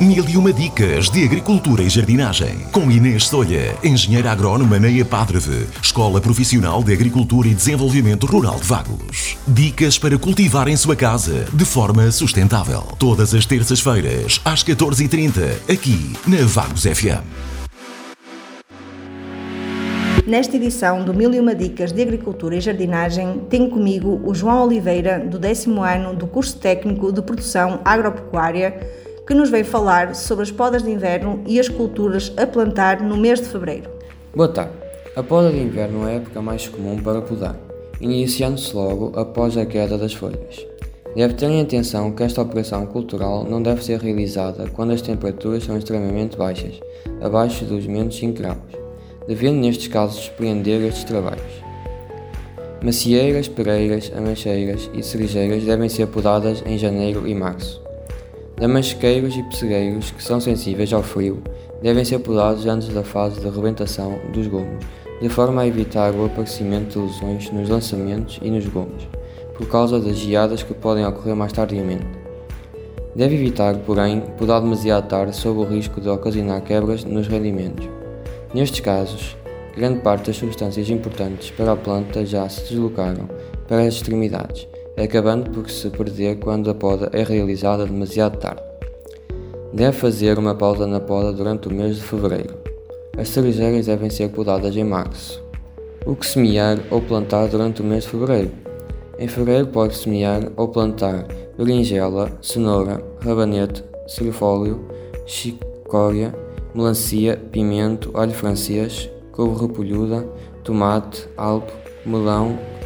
Mil e uma dicas de agricultura e jardinagem. Com Inês Solha, engenheira agrónoma na EPADREVE, Escola Profissional de Agricultura e Desenvolvimento Rural de Vagos. Dicas para cultivar em sua casa de forma sustentável. Todas as terças-feiras, às 14h30, aqui na Vagos FM. Nesta edição do Mil e Uma Dicas de Agricultura e Jardinagem, tenho comigo o João Oliveira, do décimo ano do curso técnico de produção agropecuária que nos veio falar sobre as podas de inverno e as culturas a plantar no mês de fevereiro. Boa tarde. A poda de inverno é a época mais comum para podar, iniciando-se logo após a queda das folhas. Deve ter em atenção que esta operação cultural não deve ser realizada quando as temperaturas são extremamente baixas, abaixo dos menos 5 graus, devendo nestes casos suspender estes trabalhos. Macieiras, pereiras, ameixeiras e cerejeiras devem ser podadas em janeiro e março. Damasqueiros e pessegueiros que são sensíveis ao frio devem ser podados antes da fase de rebentação dos gomos, de forma a evitar o aparecimento de lesões nos lançamentos e nos gomos, por causa das geadas que podem ocorrer mais tardiamente. Deve evitar, porém, podar demasiado tarde sob o risco de ocasionar quebras nos rendimentos. Nestes casos, grande parte das substâncias importantes para a planta já se deslocaram para as extremidades, acabando por se perder quando a poda é realizada demasiado tarde. Deve fazer uma pausa na poda durante o mês de fevereiro. As cerejeiras devem ser podadas em março. O que semear ou plantar durante o mês de fevereiro? Em fevereiro pode semear ou plantar berinjela, cenoura, rabanete, cerifólio, chicória, melancia, pimento, alho francês, couve repolhuda, tomate, alpo, melão,